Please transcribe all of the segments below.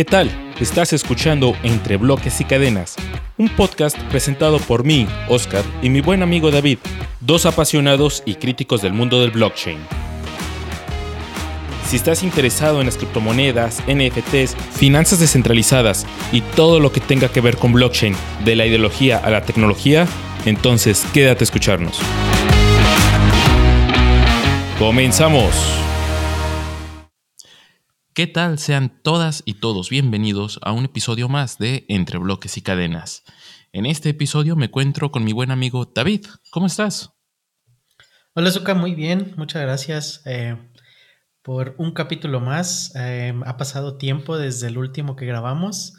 ¿Qué tal? Estás escuchando Entre Bloques y Cadenas, un podcast presentado por mí, Oscar, y mi buen amigo David, dos apasionados y críticos del mundo del blockchain. Si estás interesado en las criptomonedas, NFTs, finanzas descentralizadas y todo lo que tenga que ver con blockchain, de la ideología a la tecnología, entonces quédate a escucharnos. ¡Comenzamos! ¿Qué tal? Sean todas y todos bienvenidos a un episodio más de Entre Bloques y Cadenas. En este episodio me encuentro con mi buen amigo David. ¿Cómo estás? Hola, Zuka, muy bien. Muchas gracias eh, por un capítulo más. Eh, ha pasado tiempo desde el último que grabamos.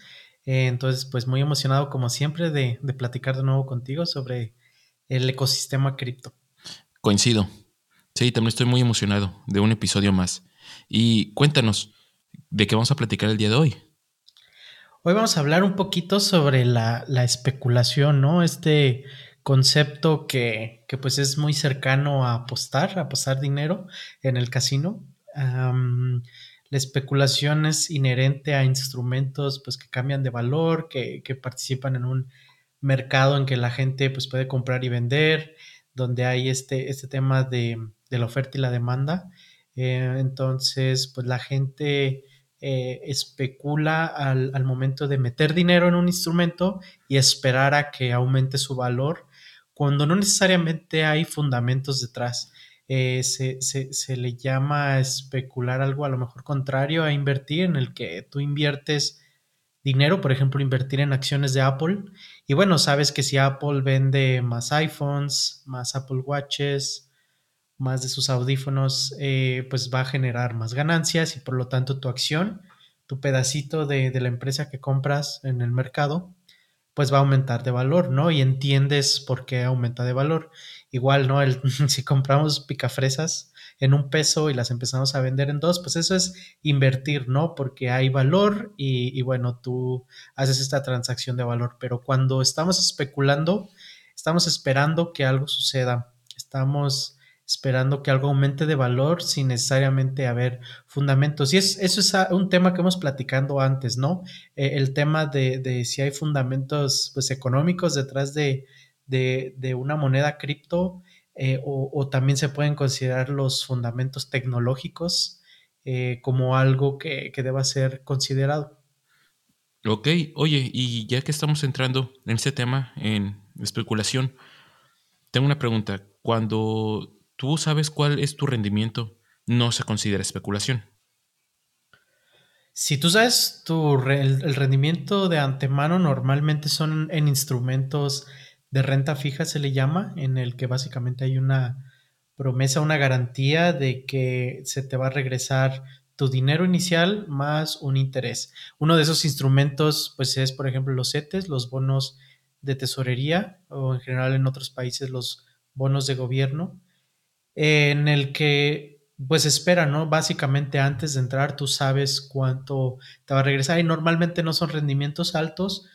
Eh, entonces, pues muy emocionado como siempre de, de platicar de nuevo contigo sobre el ecosistema cripto. Coincido. Sí, también estoy muy emocionado de un episodio más. Y cuéntanos, ¿De qué vamos a platicar el día de hoy? Hoy vamos a hablar un poquito sobre la, especulación, ¿no? Este concepto que, pues es muy cercano a apostar, a apostar dinero en el casino. la especulación es inherente a instrumentos pues, que cambian de valor, que, participan en un mercado en que la gente pues, puede comprar y vender, donde hay este, este tema de, la oferta y la demanda. Eh, entonces, pues la gente eh, especula al, momento de meter dinero en un instrumento y esperar a que aumente su valor cuando no necesariamente hay fundamentos detrás. Eh, se, se, le llama especular algo a lo mejor contrario a invertir, en el que tú inviertes dinero, por ejemplo, invertir en acciones de Apple. Y bueno, sabes que si Apple vende más iPhones, más Apple Watches, más de sus audífonos, eh, pues va a generar más ganancias y por lo tanto tu acción, tu pedacito de, la empresa que compras en el mercado, pues va a aumentar de valor, ¿no? Y entiendes por qué aumenta de valor. Igual, ¿no? El, si compramos picafresas en un peso y las empezamos a vender en dos, pues eso es invertir, ¿no? Porque hay valor y bueno, tú haces esta transacción de valor. Pero cuando estamos especulando, estamos esperando que algo suceda. Estamos esperando que algo aumente de valor sin necesariamente haber fundamentos. Y es, eso es un tema que hemos platicando antes, ¿no? Eh, el tema de, si hay fundamentos pues, económicos detrás de, una moneda cripto eh, o, también se pueden considerar los fundamentos tecnológicos eh, como algo que, que deba ser considerado. Ok, oye, y ya que estamos entrando en este tema, en especulación, tengo una pregunta. Cuando tú sabes cuál es tu rendimiento, no se considera especulación. Si tú sabes el, rendimiento de antemano, normalmente son en instrumentos de renta fija, se le llama, en el que básicamente hay una promesa, una garantía de que se te va a regresar tu dinero inicial más un interés. Uno de esos instrumentos, pues es, por ejemplo, los CETES, los bonos de tesorería, o en general en otros países los bonos de gobierno en el que pues espera, ¿no? Básicamente antes de entrar tú sabes cuánto te va a regresar y normalmente no son rendimientos altos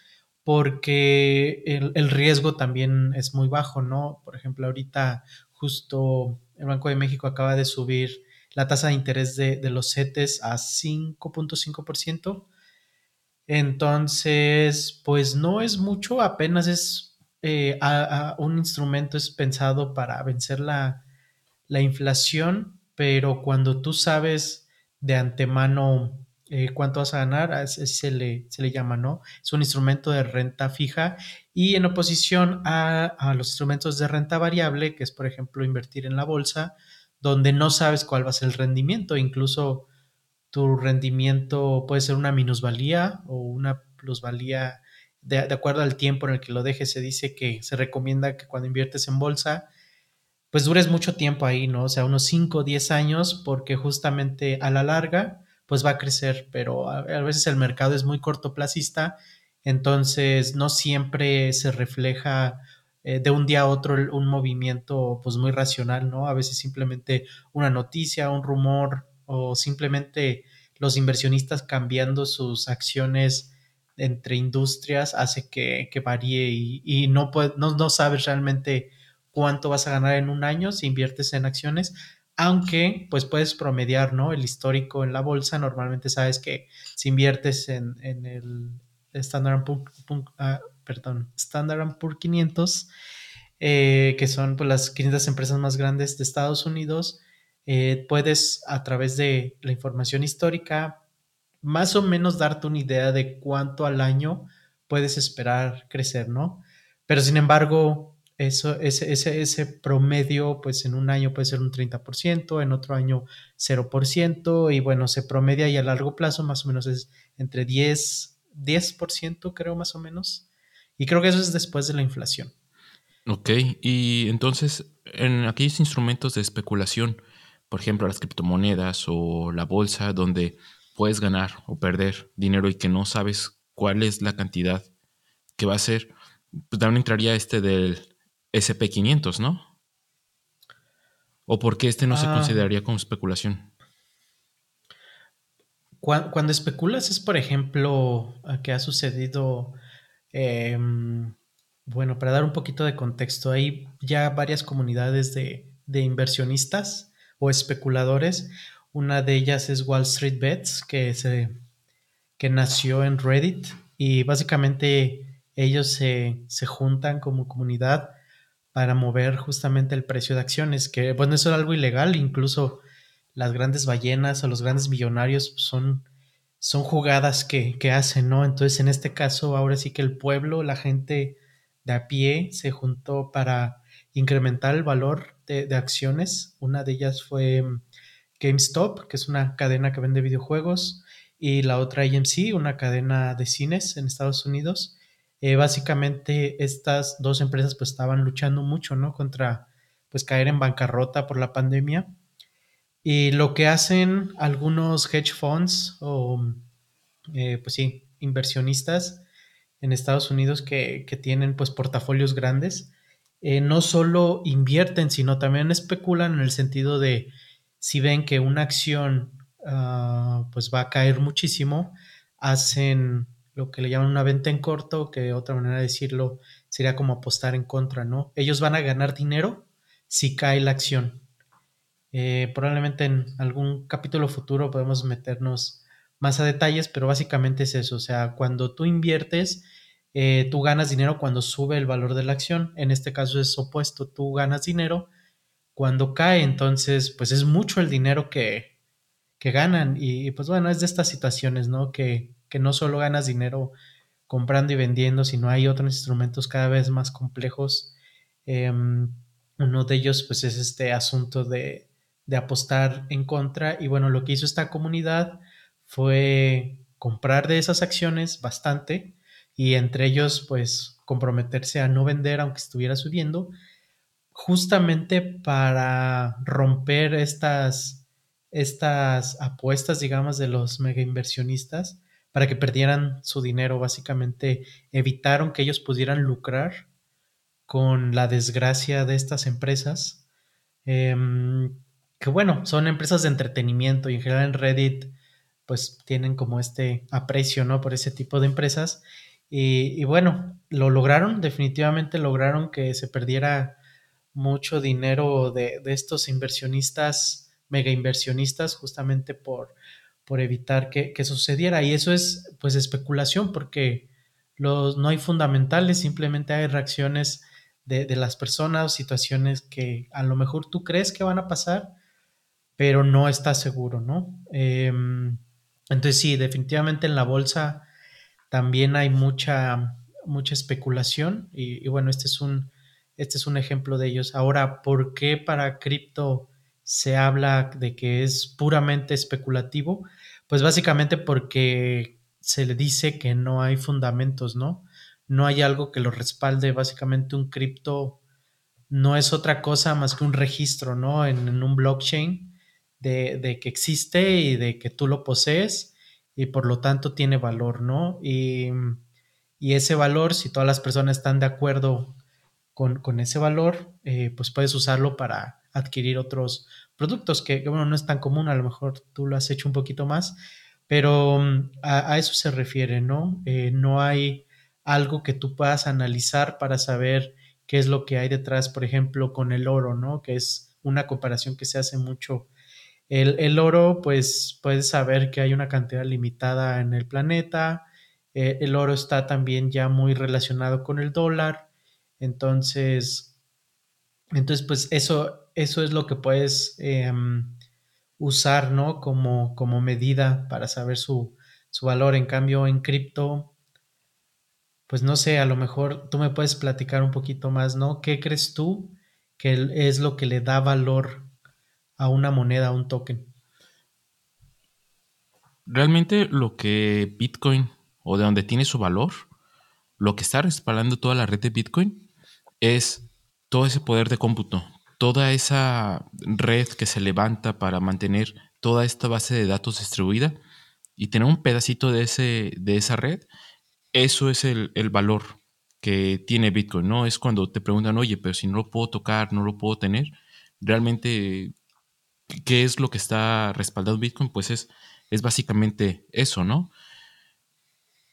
porque el, riesgo también es muy bajo, ¿no? Por ejemplo, ahorita justo el Banco de México acaba de subir la tasa de interés de, los CETES a 5.5%. Entonces, pues no es mucho, apenas es eh, un instrumento es pensado para vencer la, la inflación, pero cuando tú sabes de antemano eh, cuánto vas a ganar, se le, se le llama, ¿no? Es un instrumento de renta fija y en oposición a, los instrumentos de renta variable, que es, por ejemplo, invertir en la bolsa, donde no sabes cuál va a ser el rendimiento, incluso tu rendimiento puede ser una minusvalía o una plusvalía de, de, acuerdo al tiempo en el que lo dejes. Se dice que se recomienda que cuando inviertes en bolsa pues dures mucho tiempo ahí, ¿no? O sea, unos 5 o 10 años, porque justamente a la larga, pues va a crecer, pero a, veces el mercado es muy cortoplacista, entonces no siempre se refleja eh, de un día a otro un movimiento pues muy racional, ¿no? A veces simplemente una noticia, un rumor o simplemente los inversionistas cambiando sus acciones entre industrias hace que, varíe y, no, no, no sabes realmente cuánto vas a ganar en un año si inviertes en acciones, aunque pues puedes promediar, ¿no? El histórico en la bolsa, normalmente sabes que si inviertes en, el Standard Poor's, ah, perdón, Standard Poor's 500, eh, que son pues, las 500 empresas más grandes de Estados Unidos, eh, puedes a través de la información histórica más o menos darte una idea de cuánto al año puedes esperar crecer, ¿no? Pero sin embargo, eso, ese, ese, ese promedio, pues en un año puede ser un 30%, en otro año 0%, y bueno, se promedia y a largo plazo más o menos es entre 10, 10% creo más o menos. Y creo que eso es después de la inflación. Ok, y entonces en aquellos instrumentos de especulación, por ejemplo las criptomonedas o la bolsa, donde puedes ganar o perder dinero y que no sabes cuál es la cantidad que va a ser, pues también entraría este del SP500, ¿no? ¿O por qué este no se ah. consideraría como especulación? Cuando, especulas es, por ejemplo, que ha sucedido, em, bueno, para dar un poquito de contexto, hay ya varias comunidades de, de inversionistas o especuladores una de ellas es Wall Street Bets, que, se, que nació en Reddit y básicamente ellos se, juntan como comunidad para mover justamente el precio de acciones, que bueno, eso es algo ilegal, incluso las grandes ballenas o los grandes millonarios son, son jugadas que, hacen, ¿no? Entonces, en este caso, ahora sí que el pueblo, la gente de a pie, se juntó para incrementar el valor de, de acciones. Una de ellas fue GameStop, que es una cadena que vende videojuegos, y la otra AMC, una cadena de cines en Estados Unidos. Eh, básicamente estas dos empresas pues estaban luchando mucho, ¿no? Contra pues caer en bancarrota por la pandemia. Y lo que hacen algunos hedge funds o eh, pues sí, inversionistas en Estados Unidos que, tienen pues portafolios grandes, eh, no solo invierten, sino también especulan en el sentido de si ven que una acción ah, pues va a caer muchísimo, hacen lo que le llaman una venta en corto, que otra manera de decirlo sería como apostar en contra, ¿no? Ellos van a ganar dinero si cae la acción. Eh, probablemente en algún capítulo futuro podemos meternos más a detalles, pero básicamente es eso, o sea, cuando tú inviertes, eh, tú ganas dinero cuando sube el valor de la acción, en este caso es opuesto, tú ganas dinero cuando cae, entonces, pues es mucho el dinero que, que ganan. Y, pues bueno, es de estas situaciones, ¿no? Que, que, no solo ganas dinero comprando y vendiendo, sino hay otros instrumentos cada vez más complejos. Em, uno de ellos, pues, es este asunto de, de apostar en contra. Y bueno, lo que hizo esta comunidad fue comprar de esas acciones bastante y entre ellos, pues, comprometerse a no vender aunque estuviera subiendo justamente para romper estas, estas apuestas, digamos, de los mega inversionistas, para que perdieran su dinero, básicamente evitaron que ellos pudieran lucrar con la desgracia de estas empresas, em, que bueno, son empresas de entretenimiento y en general en Reddit pues tienen como este aprecio, ¿no? Por ese tipo de empresas. Y, y bueno, lo lograron, definitivamente lograron que se perdiera mucho dinero de, estos inversionistas, mega inversionistas, justamente por, por evitar que, sucediera. Y eso es pues especulación porque los, no hay fundamentales, simplemente hay reacciones de, las personas, situaciones que a lo mejor tú crees que van a pasar, pero no estás seguro, ¿no? Em, entonces sí, definitivamente en la bolsa también hay mucha, mucha especulación y bueno, este es un, este es un ejemplo de ellos. Ahora, ¿por qué para cripto se habla de que es puramente especulativo? Pues básicamente porque se le dice que no hay fundamentos, ¿no? No hay algo que lo respalde. Básicamente un cripto no es otra cosa más que un registro, ¿no? En, un blockchain de, que existe y de que tú lo posees y por lo tanto tiene valor, ¿no? Y, y ese valor, si todas las personas están de acuerdo con, ese valor, eh, pues puedes usarlo para adquirir otros productos que, bueno, no es tan común, a lo mejor tú lo has hecho un poquito más, pero mm, a, eso se refiere, ¿no? Eh, no hay algo que tú puedas analizar para saber qué es lo que hay detrás, por ejemplo, con el oro, ¿no? Que es una comparación que se hace mucho. El, el oro, pues puedes saber que hay una cantidad limitada en el planeta. Eh, el oro está también ya muy relacionado con el dólar. Entonces, entonces pues eso, eso es lo que puedes eh, usar, ¿no? Como, como medida para saber su, su valor. En cambio, en cripto, pues no sé, a lo mejor tú me puedes platicar un poquito más, ¿no? ¿Qué crees tú que es lo que le da valor a una moneda, a un token? Realmente lo que Bitcoin o de donde tiene su valor, lo que está respaldando toda la red de Bitcoin es todo ese poder de cómputo, toda esa red que se levanta para mantener toda esta base de datos distribuida y tener un pedacito de, ese, de esa red, eso es el, el valor que tiene Bitcoin, ¿no? Es cuando te preguntan, oye, pero si no lo puedo tocar, no lo puedo tener, realmente, ¿qué es lo que está respaldado Bitcoin? Pues es, es básicamente eso, ¿no?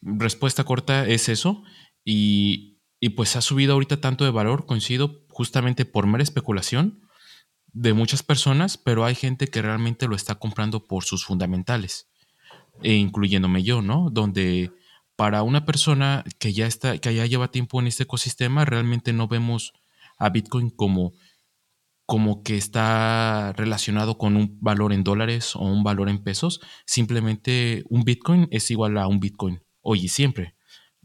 Respuesta corta es eso y, y pues ha subido ahorita tanto de valor, coincido justamente por mera especulación de muchas personas, pero hay gente que realmente lo está comprando por sus fundamentales, e incluyéndome yo, ¿no? Donde para una persona que ya está, que ya lleva tiempo en este ecosistema, realmente no vemos a Bitcoin como, como que está relacionado con un valor en dólares o un valor en pesos. Simplemente un Bitcoin es igual a un Bitcoin, hoy y siempre.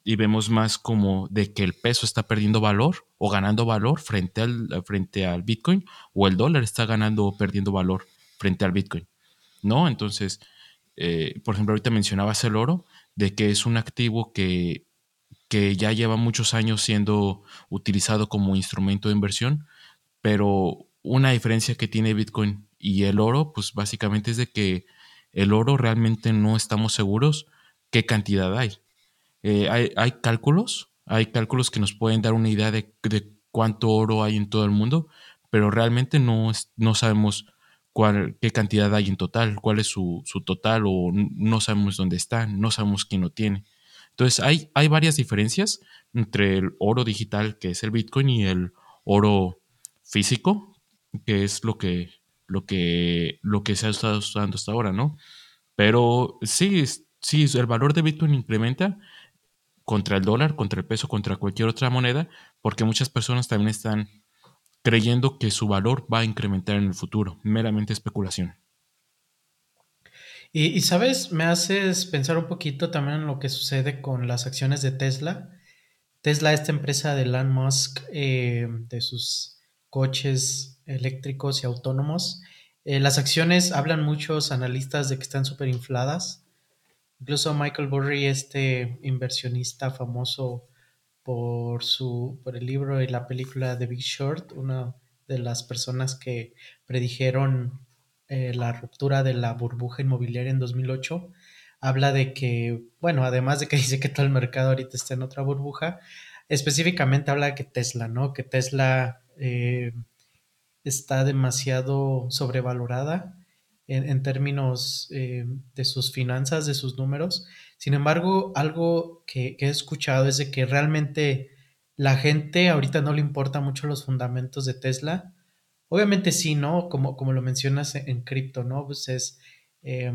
Y vemos más como de que el peso está perdiendo valor o ganando valor frente al, frente al Bitcoin, o el dólar está ganando o perdiendo valor frente al Bitcoin. ¿No? Entonces, eh, por ejemplo, ahorita mencionabas el oro de que es un activo que, que ya lleva muchos años siendo utilizado como instrumento de inversión, pero una diferencia que tiene Bitcoin y el oro, pues básicamente es de que el oro realmente no estamos seguros qué cantidad hay. Eh, hay, cálculos, hay cálculos que nos pueden dar una idea de, de, cuánto oro hay en todo el mundo, pero realmente no, no sabemos cuál, qué cantidad hay en total, cuál es su, su, total o no sabemos dónde está, no sabemos quién lo tiene. Entonces hay, hay varias diferencias entre el oro digital, que es el Bitcoin, y el oro físico, que es lo que, lo que, lo que se ha estado usando hasta ahora, ¿no? Pero sí, sí, el valor de Bitcoin incrementa contra el dólar, contra el peso, contra cualquier otra moneda, porque muchas personas también están creyendo que su valor va a incrementar en el futuro. Meramente especulación. Y, sabes, me haces pensar un poquito también en lo que sucede con las acciones de Tesla. Tesla, esta empresa de Elon Musk, eh, de sus coches eléctricos y autónomos, eh, las acciones hablan muchos analistas de que están súper infladas. Incluso Michael Burry, este inversionista famoso por, su, por el libro y la película The Big Short, una de las personas que predijeron eh, la ruptura de la burbuja inmobiliaria en 2008, habla de que, bueno, además de que dice que todo el mercado ahorita está en otra burbuja, específicamente habla de que Tesla, ¿no? Que Tesla eh, está demasiado sobrevalorada en, términos eh, de sus finanzas, de sus números. Sin embargo, algo que, he escuchado es de que realmente la gente ahorita no le importa mucho los fundamentos de Tesla. Obviamente sí, ¿no? Como, como lo mencionas en, cripto, ¿no? Pues es, eh,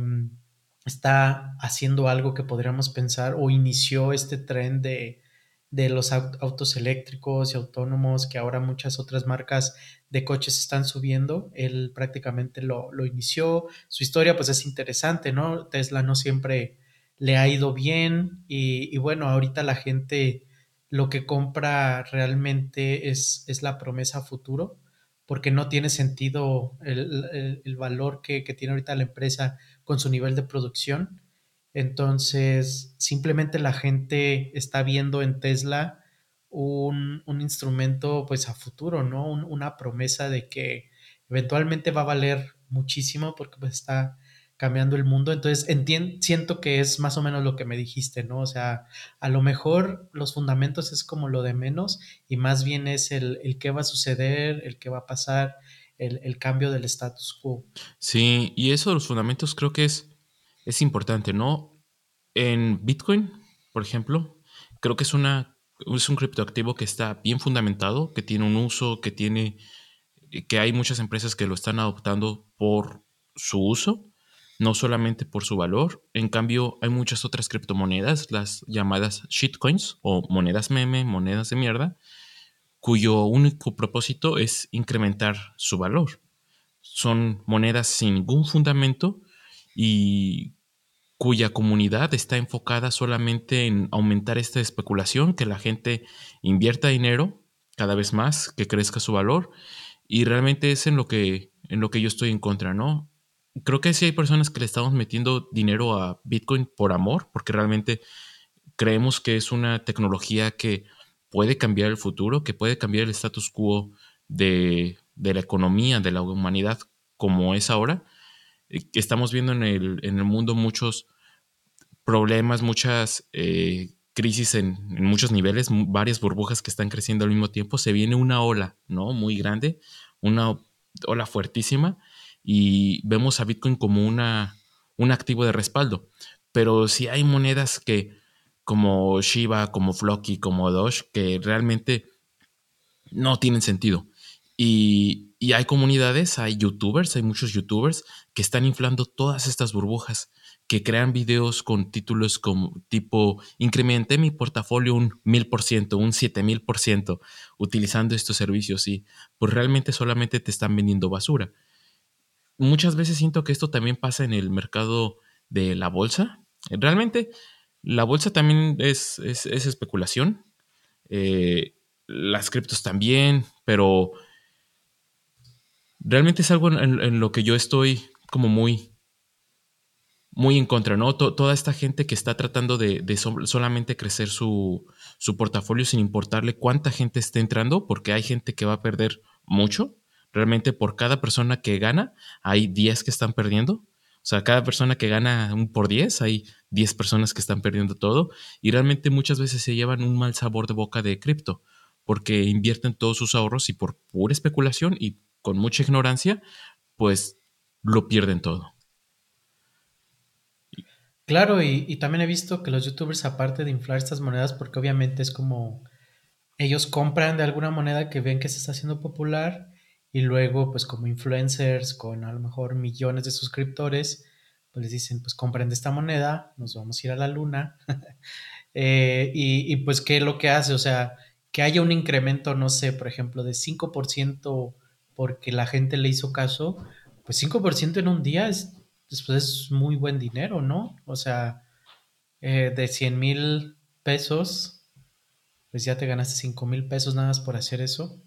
está haciendo algo que podríamos pensar o inició este tren de, de los autos eléctricos y autónomos que ahora muchas otras marcas de coches están subiendo. Él prácticamente lo, lo, inició. Su historia pues es interesante, ¿no? Tesla no siempre le ha ido bien y, y bueno, ahorita la gente lo que compra realmente es, es la promesa futuro porque no tiene sentido el, el, el valor que, que, tiene ahorita la empresa con su nivel de producción. Entonces, simplemente la gente está viendo en Tesla un, un instrumento pues a futuro, ¿no? Un, una promesa de que eventualmente va a valer muchísimo porque pues está cambiando el mundo. Entonces, siento que es más o menos lo que me dijiste, ¿no? O sea, a lo mejor los fundamentos es como lo de menos y más bien es el, el qué va a suceder, el qué va a pasar, el, el, cambio del status quo. Sí, y eso de los fundamentos creo que es, es importante, ¿no? En Bitcoin, por ejemplo, creo que es, una, es un criptoactivo que está bien fundamentado, que tiene un uso, que tiene que hay muchas empresas que lo están adoptando por su uso, no solamente por su valor. En cambio, hay muchas otras criptomonedas, las llamadas shitcoins o monedas meme, monedas de mierda, cuyo único propósito es incrementar su valor. Son monedas sin ningún fundamento y cuya comunidad está enfocada solamente en aumentar esta especulación, que la gente invierta dinero cada vez más, que crezca su valor y realmente es en lo que en lo que yo estoy en contra, ¿no? Creo que sí hay personas que le estamos metiendo dinero a Bitcoin por amor, porque realmente creemos que es una tecnología que puede cambiar el futuro, que puede cambiar el status quo de, de la economía, de la humanidad como es ahora. Estamos viendo en el, en el mundo muchos problemas, muchas eh, crisis en, muchos niveles, varias burbujas que están creciendo al mismo tiempo, se viene una ola, ¿no? Muy grande, una ola fuertísima y vemos a Bitcoin como una, un activo de respaldo. Pero si hay monedas que, como Shiba, como Flocky, como Doge, que realmente no tienen sentido. Y, y hay comunidades, hay youtubers, hay muchos youtubers que están inflando todas estas burbujas que crean videos con títulos como tipo incrementé mi portafolio un mil por ciento, un siete mil por ciento utilizando estos servicios y pues realmente solamente te están vendiendo basura. Muchas veces siento que esto también pasa en el mercado de la bolsa. Realmente la bolsa también es, es, especulación. Eh, las criptos también, pero realmente es algo en lo que yo estoy como muy muy en contra, ¿no? toda esta gente que está tratando de, solamente crecer su, portafolio sin importarle cuánta gente esté entrando, porque hay gente que va a perder mucho. Realmente por cada persona que gana, hay 10 que están perdiendo. O sea, cada persona que gana un por 10, hay 10 personas que están perdiendo todo. Y realmente muchas veces se llevan un mal sabor de boca de cripto, porque invierten todos sus ahorros y por pura especulación y con mucha ignorancia, pues lo pierden todo. Claro, y, también he visto que los youtubers, aparte de inflar estas monedas, porque obviamente es como ellos compran de alguna moneda que ven que se está haciendo popular y luego pues como influencers con a lo mejor millones de suscriptores, pues les dicen pues compren de esta moneda, nos vamos a ir a la luna. Eh, y, y, pues qué es lo que hace, o sea, que haya un incremento, no sé, por ejemplo, de 5% porque la gente le hizo caso, pues 5% en un día es después es muy buen dinero, ¿no? O sea, eh, de 100 mil pesos, pues ya te ganaste 5 mil pesos nada más por hacer eso.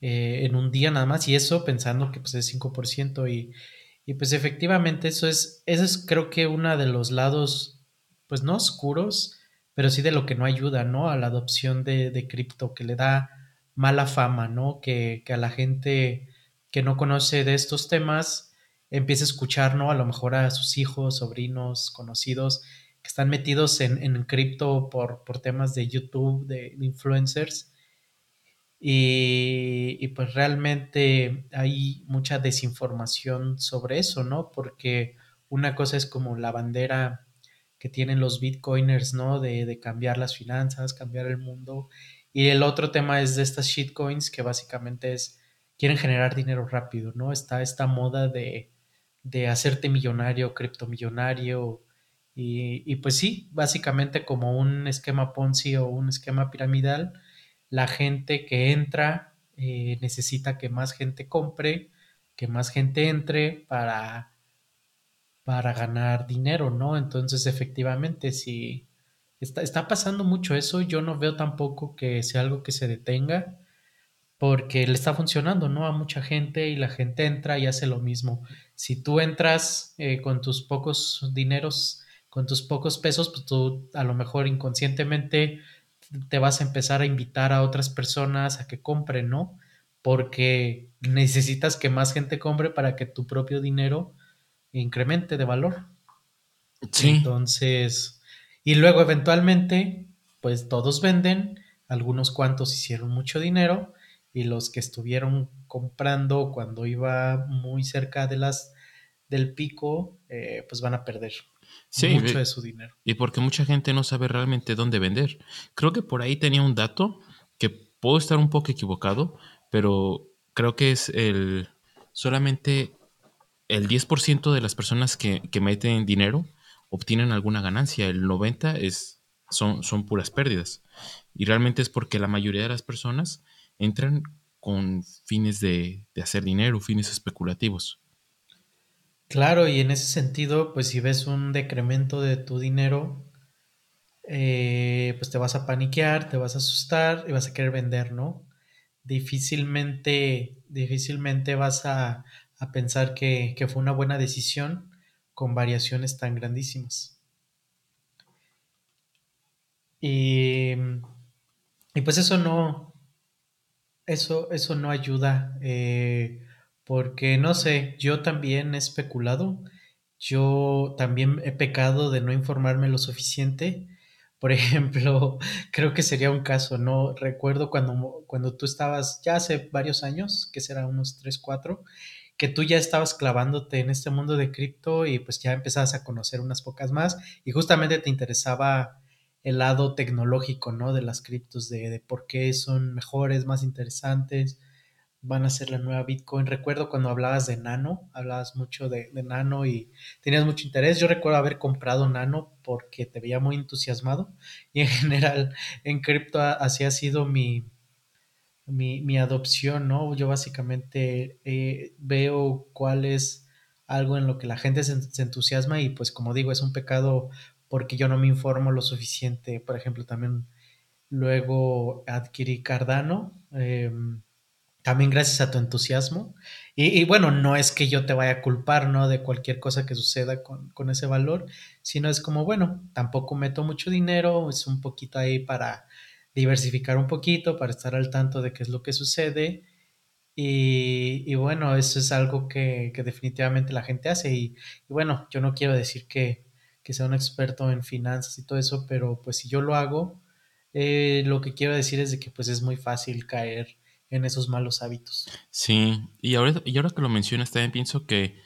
Eh, en un día nada más, y eso pensando que pues es 5%, y, y pues efectivamente eso es, eso es creo que uno de los lados, pues no oscuros, pero sí de lo que no ayuda, ¿no? A la adopción de, de cripto, que le da mala fama, ¿no? Que, que a la gente que no conoce de estos temas, empieza a escuchar, ¿no? A lo mejor a sus hijos, sobrinos, conocidos que están metidos en, en cripto por, por, temas de YouTube, de, influencers. Y, y, pues realmente hay mucha desinformación sobre eso, ¿no? Porque una cosa es como la bandera que tienen los bitcoiners, ¿no? De, de cambiar las finanzas, cambiar el mundo. Y el otro tema es de estas shitcoins que básicamente es, quieren generar dinero rápido, ¿no? Está esta moda de, de hacerte millonario, criptomillonario. Y, pues sí, básicamente como un esquema Ponzi o un esquema piramidal, la gente que entra eh, necesita que más gente compre, que más gente entre para, para ganar dinero, ¿no? Entonces, efectivamente, si está, está pasando mucho eso, yo no veo tampoco que sea algo que se detenga porque le está funcionando, ¿no? A mucha gente y la gente entra y hace lo mismo. Si tú entras eh, con tus pocos dineros, con tus pocos pesos, pues tú a lo mejor inconscientemente te vas a empezar a invitar a otras personas a que compren, ¿no? Porque necesitas que más gente compre para que tu propio dinero incremente de valor. Sí. Entonces, y luego eventualmente, pues todos venden, algunos cuantos hicieron mucho dinero y los que estuvieron comprando cuando iba muy cerca de las del pico, eh, pues van a perder mucho de su dinero. Y porque mucha gente no sabe realmente dónde vender. Creo que por ahí tenía un dato que puedo estar un poco equivocado, pero creo que es el solamente el 10% de las personas que, que, meten dinero obtienen alguna ganancia, el 90% es, son, son puras pérdidas. Y realmente es porque la mayoría de las personas entran con fines de, de hacer dinero, fines especulativos. Claro, y en ese sentido, pues si ves un decremento de tu dinero, eh, pues te vas a paniquear, te vas a asustar y vas a querer vender, ¿no? Difícilmente, difícilmente vas a, a pensar que, que, fue una buena decisión con variaciones tan grandísimas. Y, y pues eso no, eso, eso no ayuda. Eh, porque no sé, yo también he especulado, yo también he pecado de no informarme lo suficiente. Por ejemplo, creo que sería un caso, ¿no? Recuerdo cuando, cuando tú estabas, ya hace varios años, que será unos 3, 4, que tú ya estabas clavándote en este mundo de cripto y pues ya empezabas a conocer unas pocas más y justamente te interesaba el lado tecnológico, ¿no? De las criptos, de, de por qué son mejores, más interesantes, van a ser la nueva Bitcoin. Recuerdo cuando hablabas de Nano, hablabas mucho de, de, Nano y tenías mucho interés. Yo recuerdo haber comprado Nano porque te veía muy entusiasmado y en general en cripto así ha sido mi, mi, mi, adopción, ¿no? Yo básicamente eh, veo cuál es algo en lo que la gente se, se, entusiasma y pues como digo, es un pecado porque yo no me informo lo suficiente. Por ejemplo, también luego adquirí Cardano. Eh, también gracias a tu entusiasmo. Y, bueno, no es que yo te vaya a culpar, ¿no? De cualquier cosa que suceda con, con, ese valor, sino es como, bueno, tampoco meto mucho dinero, es un poquito ahí para diversificar un poquito, para estar al tanto de qué es lo que sucede. Y, bueno, eso es algo que, definitivamente la gente hace. Y, bueno, yo no quiero decir que, que, sea un experto en finanzas y todo eso, pero pues si yo lo hago, eh, lo que quiero decir es de que pues es muy fácil caer en esos malos hábitos. Sí, y ahora, y ahora que lo mencionas, también pienso que,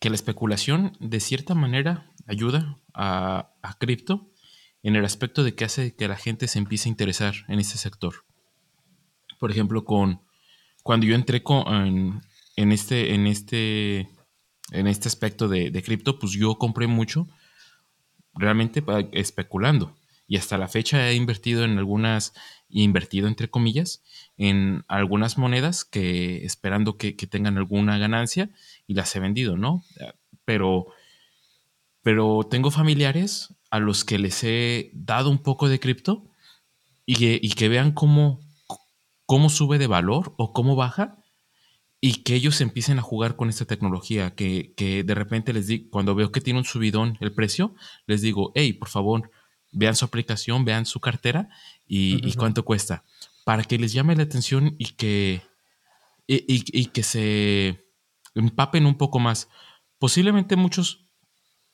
que la especulación de cierta manera ayuda a, a cripto en el aspecto de que hace que la gente se empiece a interesar en este sector. Por ejemplo, con cuando yo entré con, en, en, este, en, este, en este aspecto de, de cripto, pues yo compré mucho realmente especulando. Y hasta la fecha he invertido en algunas, invertido entre comillas, en algunas monedas que esperando que, que, tengan alguna ganancia y las he vendido, ¿no? Pero, pero tengo familiares a los que les he dado un poco de cripto y que, y que vean cómo, cómo sube de valor o cómo baja y que ellos empiecen a jugar con esta tecnología, que, que de repente les digo, cuando veo que tiene un subidón el precio, les digo, hey, por favor, vean su aplicación, vean su cartera y, uh -huh. y cuánto cuesta, para que les llame la atención y que, y, y, y, que se empapen un poco más. Posiblemente muchos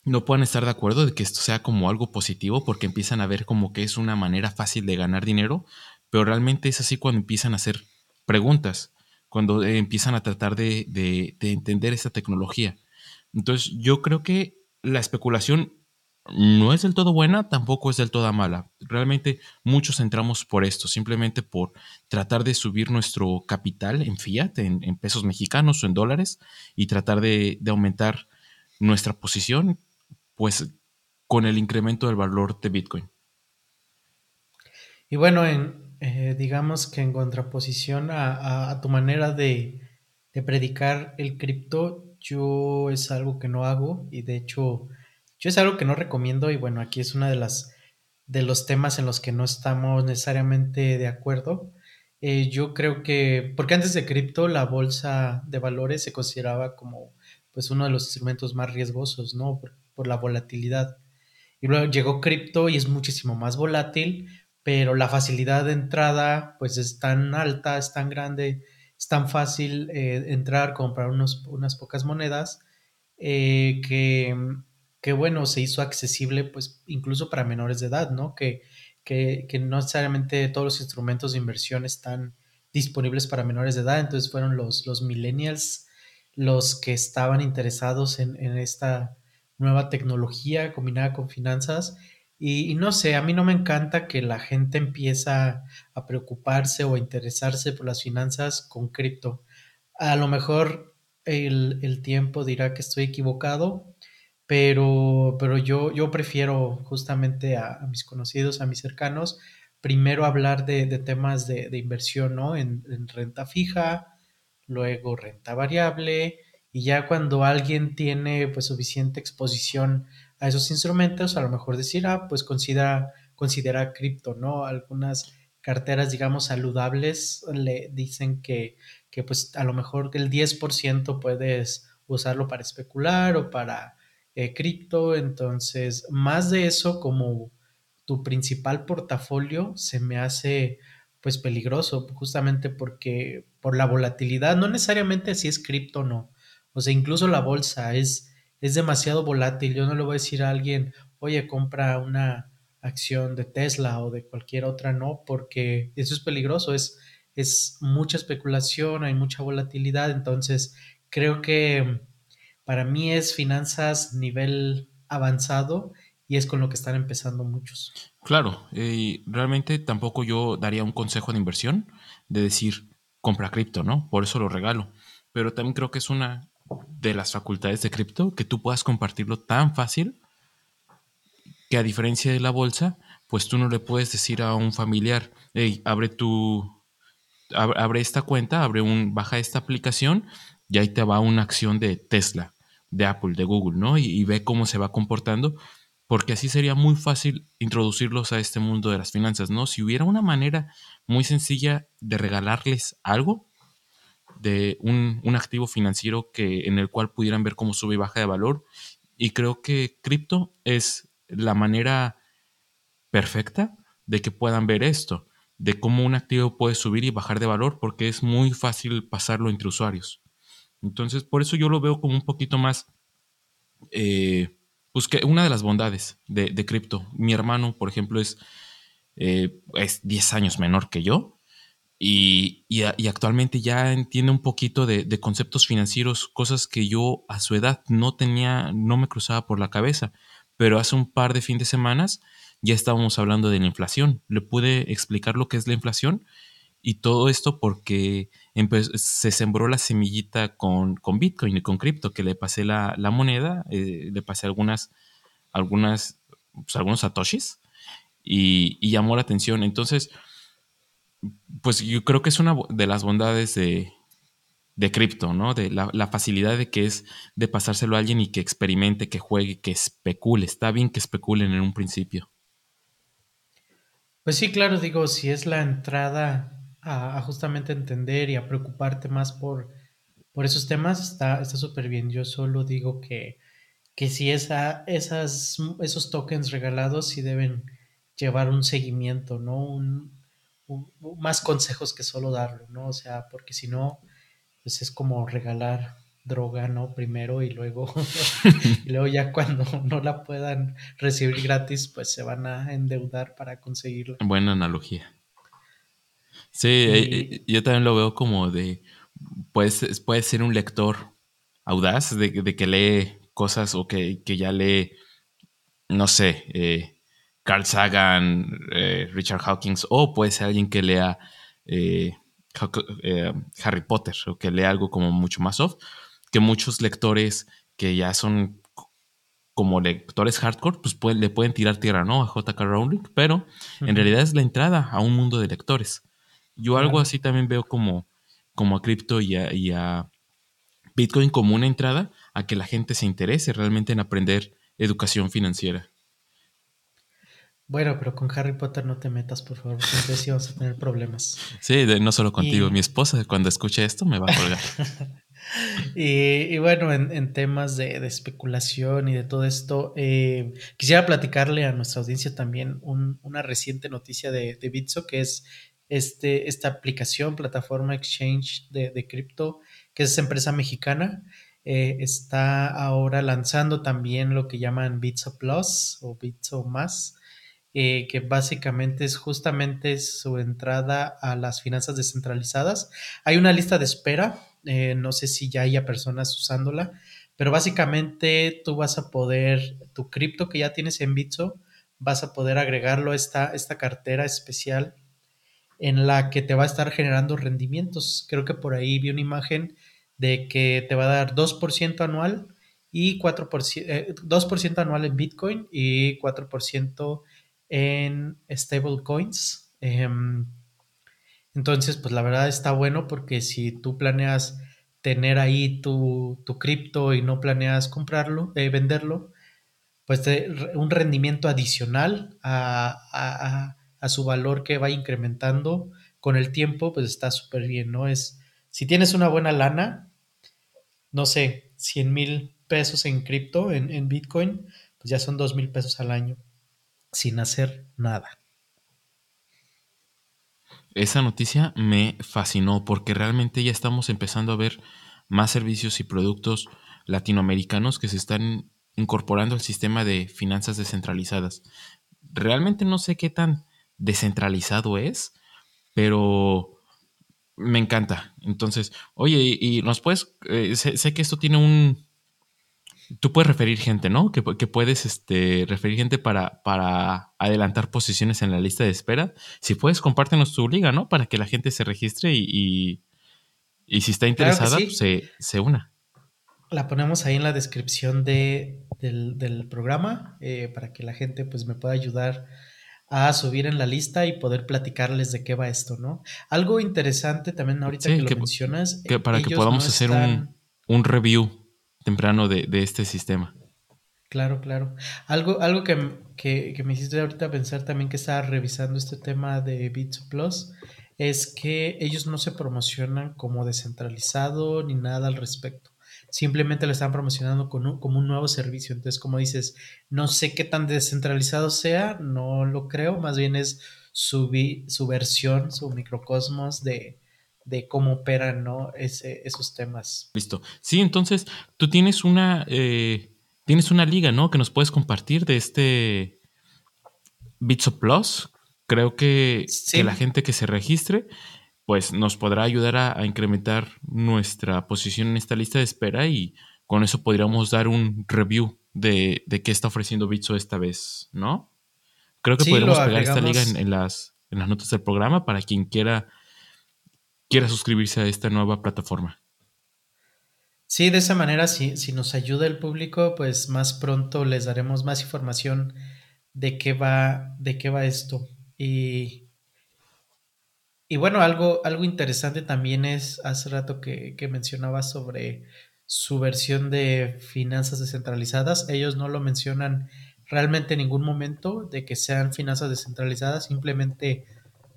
no puedan estar de acuerdo de que esto sea como algo positivo porque empiezan a ver como que es una manera fácil de ganar dinero, pero realmente es así cuando empiezan a hacer preguntas, cuando eh, empiezan a tratar de, de, de entender esta tecnología. Entonces yo creo que la especulación no es del todo buena, tampoco es del todo mala. Realmente muchos entramos por esto, simplemente por tratar de subir nuestro capital en fiat, en, pesos mexicanos o en dólares, y tratar de, aumentar nuestra posición, pues con el incremento del valor de Bitcoin. Y bueno, en, eh, digamos que en contraposición a, a, tu manera de, de predicar el cripto, yo es algo que no hago y de hecho yo es algo que no recomiendo y bueno, aquí es una de las de los temas en los que no estamos necesariamente de acuerdo. Eh, yo creo que, porque antes de cripto la bolsa de valores se consideraba como pues uno de los instrumentos más riesgosos, ¿no? Por, por la volatilidad. Y luego llegó cripto y es muchísimo más volátil, pero la facilidad de entrada pues es tan alta, es tan grande, es tan fácil eh, entrar, comprar unos, unas pocas monedas, eh, que que bueno, se hizo accesible pues incluso para menores de edad, ¿no? Que, que, que, no necesariamente todos los instrumentos de inversión están disponibles para menores de edad, entonces fueron los, los millennials los que estaban interesados en, en esta nueva tecnología combinada con finanzas y, no sé, a mí no me encanta que la gente empieza a preocuparse o a interesarse por las finanzas con cripto. A lo mejor el, el tiempo dirá que estoy equivocado, pero, pero yo, yo prefiero justamente a, mis conocidos, a mis cercanos, primero hablar de, temas de, de, inversión, ¿no? En, en, renta fija, luego renta variable, y ya cuando alguien tiene pues suficiente exposición a esos instrumentos, a lo mejor decir, ah, pues considera, considera cripto, ¿no? Algunas carteras, digamos, saludables le dicen que, que pues a lo mejor el 10% puedes usarlo para especular o para eh, cripto, entonces más de eso como tu principal portafolio se me hace pues peligroso, justamente porque por la volatilidad, no necesariamente si es cripto o no, o sea, incluso la bolsa es, es demasiado volátil, yo no le voy a decir a alguien, oye, compra una acción de Tesla o de cualquier otra, no, porque eso es peligroso, es, es mucha especulación, hay mucha volatilidad, entonces creo que para mí es finanzas nivel avanzado y es con lo que están empezando muchos. Claro, eh, realmente tampoco yo daría un consejo de inversión de decir compra cripto, ¿no? Por eso lo regalo. Pero también creo que es una de las facultades de cripto que tú puedas compartirlo tan fácil que a diferencia de la bolsa, pues tú no le puedes decir a un familiar, hey, abre tu, abre esta cuenta, abre un, baja esta aplicación y ahí te va una acción de Tesla, de Apple, de Google, ¿no? Y, y ve cómo se va comportando porque así sería muy fácil introducirlos a este mundo de las finanzas, ¿no? Si hubiera una manera muy sencilla de regalarles algo, de un, un, activo financiero que, en el cual pudieran ver cómo sube y baja de valor, y creo que cripto es la manera perfecta de que puedan ver esto, de cómo un activo puede subir y bajar de valor, porque es muy fácil pasarlo entre usuarios. Entonces, por eso yo lo veo como un poquito más... Eh, pues que una de las bondades de, de cripto, mi hermano, por ejemplo, es, eh, es 10 años menor que yo y, y, y actualmente ya entiende un poquito de, de, conceptos financieros, cosas que yo a su edad no tenía, no me cruzaba por la cabeza, pero hace un par de fin de semanas ya estábamos hablando de la inflación. Le pude explicar lo que es la inflación y todo esto porque se sembró la semillita con, con Bitcoin y con cripto, que le pasé la, la moneda, eh, le pasé algunas, algunas, pues, algunos satoshis y, y, llamó la atención. Entonces, pues yo creo que es una de las bondades de, de cripto, ¿no? De la, facilidad de que es de pasárselo a alguien y que experimente, que juegue, que especule. Está bien que especulen en un principio. Pues sí, claro, digo, si es la entrada a, justamente entender y a preocuparte más por, por esos temas, está súper bien. Yo solo digo que, que si esa, esas, esos tokens regalados sí deben llevar un seguimiento, ¿no? Un, más consejos que solo darlo, ¿no? O sea, porque si no, pues es como regalar droga, ¿no? Primero y luego, y luego ya cuando no la puedan recibir gratis, pues se van a endeudar para conseguirla. Buena analogía. Sí, y... yo también lo veo como de, pues, puede ser un lector audaz, de, de que lee cosas o que, que, ya lee, no sé, eh, Carl Sagan, eh, Richard Hawkins, o puede ser alguien que lea eh, Harry Potter o que lea algo como mucho más soft, que muchos lectores que ya son como lectores hardcore, pues le pueden tirar tierra, ¿no? A JK Rowling, pero uh -huh. en realidad es la entrada a un mundo de lectores. Yo algo así también veo como, como a cripto y a, y a, Bitcoin como una entrada a que la gente se interese realmente en aprender educación financiera. Bueno, pero con Harry Potter no te metas, por favor, porque sí vamos a tener problemas. Sí, de, no solo contigo, y... mi esposa cuando escuche esto me va a colgar. y, y, bueno, en, en temas de, de, especulación y de todo esto, eh, quisiera platicarle a nuestra audiencia también un, una reciente noticia de, de Bitso, que es este, esta aplicación, plataforma exchange de, de cripto, que es empresa mexicana, eh, está ahora lanzando también lo que llaman Bitso Plus o Bitso Más, eh, que básicamente es justamente su entrada a las finanzas descentralizadas. Hay una lista de espera, eh, no sé si ya haya personas usándola, pero básicamente tú vas a poder, tu cripto que ya tienes en Bitso, vas a poder agregarlo a esta, esta cartera especial en la que te va a estar generando rendimientos. Creo que por ahí vi una imagen de que te va a dar 2% anual y 4%, 2% eh, anual en Bitcoin y 4% en stablecoins. Em, entonces, pues la verdad está bueno porque si tú planeas tener ahí tu, cripto y no planeas comprarlo, eh, venderlo, pues un rendimiento adicional a, su valor que va incrementando con el tiempo, pues está súper bien, ¿no? Es, si tienes una buena lana, no sé, 100 mil pesos en cripto, en, en Bitcoin, pues ya son 2 mil pesos al año sin hacer nada. Esa noticia me fascinó porque realmente ya estamos empezando a ver más servicios y productos latinoamericanos que se están incorporando al sistema de finanzas descentralizadas. Realmente no sé qué tan descentralizado es, pero me encanta. Entonces, oye, y, nos puedes, eh, sé, que esto tiene un, tú puedes referir gente, ¿no? Que, puedes este, referir gente para, para adelantar posiciones en la lista de espera. Si puedes, compártenos tu liga, ¿no? Para que la gente se registre y, y, si está interesada, pues, se, se una. La ponemos ahí en la descripción de, del, programa eh, para que la gente pues me pueda ayudar a subir en la lista y poder platicarles de qué va esto, ¿no? Algo interesante también ahorita que, lo mencionas. Que para que podamos hacer un, un, review temprano de, este sistema. Claro, claro. Algo, algo que, que, me hiciste ahorita pensar también que estaba revisando este tema de Bits Plus es que ellos no se promocionan como descentralizado ni nada al respecto simplemente lo están promocionando con como un nuevo servicio. Entonces, como dices, no sé qué tan descentralizado sea, no lo creo, más bien es su, su versión, su microcosmos de, cómo operan ¿no? Ese, esos temas. Listo. Sí, entonces tú tienes una, eh, tienes una liga, ¿no? Que nos puedes compartir de este Bitso Plus. Creo que, que la gente que se registre pues nos podrá ayudar a, incrementar nuestra posición en esta lista de espera y con eso podríamos dar un review de, qué está ofreciendo Bitso esta vez, ¿no? Creo que podríamos pegar esta liga en, las, en las notas del programa para quien quiera, quiera suscribirse a esta nueva plataforma. Sí, de esa manera, si, si nos ayuda el público, pues más pronto les daremos más información de qué va, de qué va esto. Y y bueno, algo, algo interesante también es hace rato que, que mencionaba sobre su versión de finanzas descentralizadas. Ellos no lo mencionan realmente en ningún momento de que sean finanzas descentralizadas, simplemente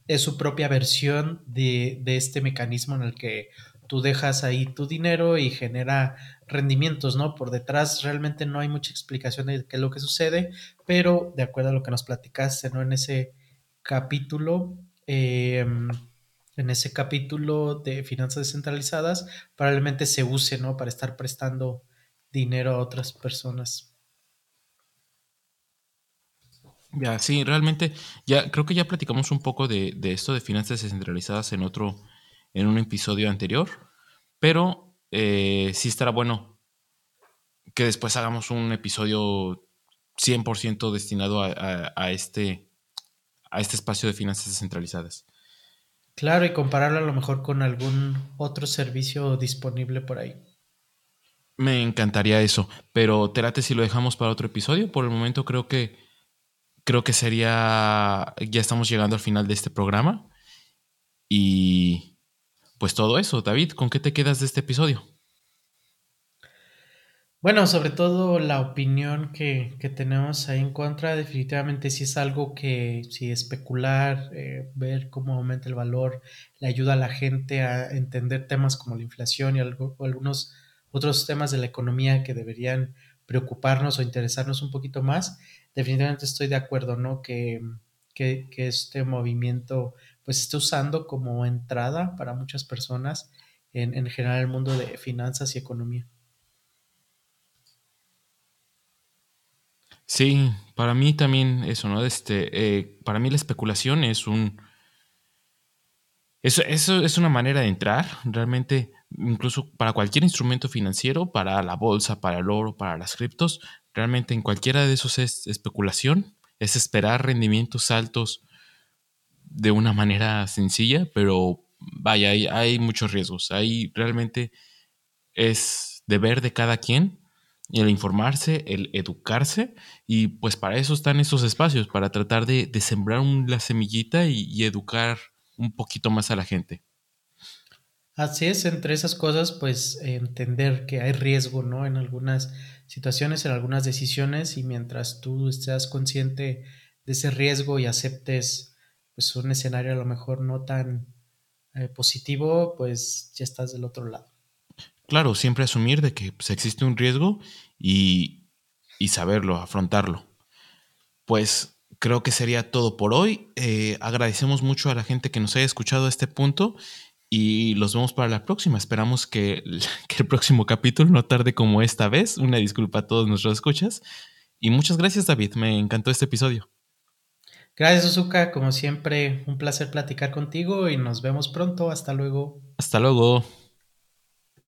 es su propia versión de, de, este mecanismo en el que tú dejas ahí tu dinero y genera rendimientos, ¿no? Por detrás realmente no hay mucha explicación de qué es lo que sucede, pero de acuerdo a lo que nos platicaste, ¿no? En ese capítulo, Em, en ese capítulo de finanzas descentralizadas, probablemente se use, ¿no? Para estar prestando dinero a otras personas. Ya, sí, realmente, ya creo que ya platicamos un poco de, esto de finanzas descentralizadas en otro, en un episodio anterior, pero eh, sí estará bueno que después hagamos un episodio 100% destinado a, este, a este espacio de finanzas descentralizadas. Claro, y compararlo a lo mejor con algún otro servicio disponible por ahí. Me encantaría eso, pero te si lo dejamos para otro episodio. Por el momento creo que creo que sería ya estamos llegando al final de este programa. Y pues todo eso, David, ¿con qué te quedas de este episodio? Bueno, sobre todo la opinión que, tenemos ahí en contra, definitivamente sí es algo que, si especular, eh, ver cómo aumenta el valor, le ayuda a la gente a entender temas como la inflación y algo, algunos otros temas de la economía que deberían preocuparnos o interesarnos un poquito más, definitivamente estoy de acuerdo, ¿no? Que, que, este movimiento pues esté usando como entrada para muchas personas en, en general el mundo de finanzas y economía. Sí, para mí también eso, ¿no? Este, eh, para mí la especulación es un... Eso, eso es una manera de entrar, realmente, incluso para cualquier instrumento financiero, para la bolsa, para el oro, para las criptos, realmente en cualquiera de esos es especulación, es esperar rendimientos altos de una manera sencilla, pero vaya, hay, hay muchos riesgos. Ahí realmente es deber de cada quien el informarse, el educarse, y pues para eso están esos espacios, para tratar de, sembrar la semillita y, educar un poquito más a la gente. Así es, entre esas cosas, pues entender que hay riesgo, ¿no? En algunas situaciones, en algunas decisiones, y mientras tú estés consciente de ese riesgo y aceptes pues un escenario a lo mejor no tan eh, positivo, pues ya estás del otro lado. Claro, siempre asumir de que pues, existe un riesgo y, saberlo, afrontarlo. Pues creo que sería todo por hoy. Eh, agradecemos mucho a la gente que nos haya escuchado a este punto y los vemos para la próxima. Esperamos que, que, el próximo capítulo no tarde como esta vez. Una disculpa a todos nuestros escuchas. Y muchas gracias, David. Me encantó este episodio. Gracias, Suzuka. Como siempre, un placer platicar contigo y nos vemos pronto. Hasta luego. Hasta luego.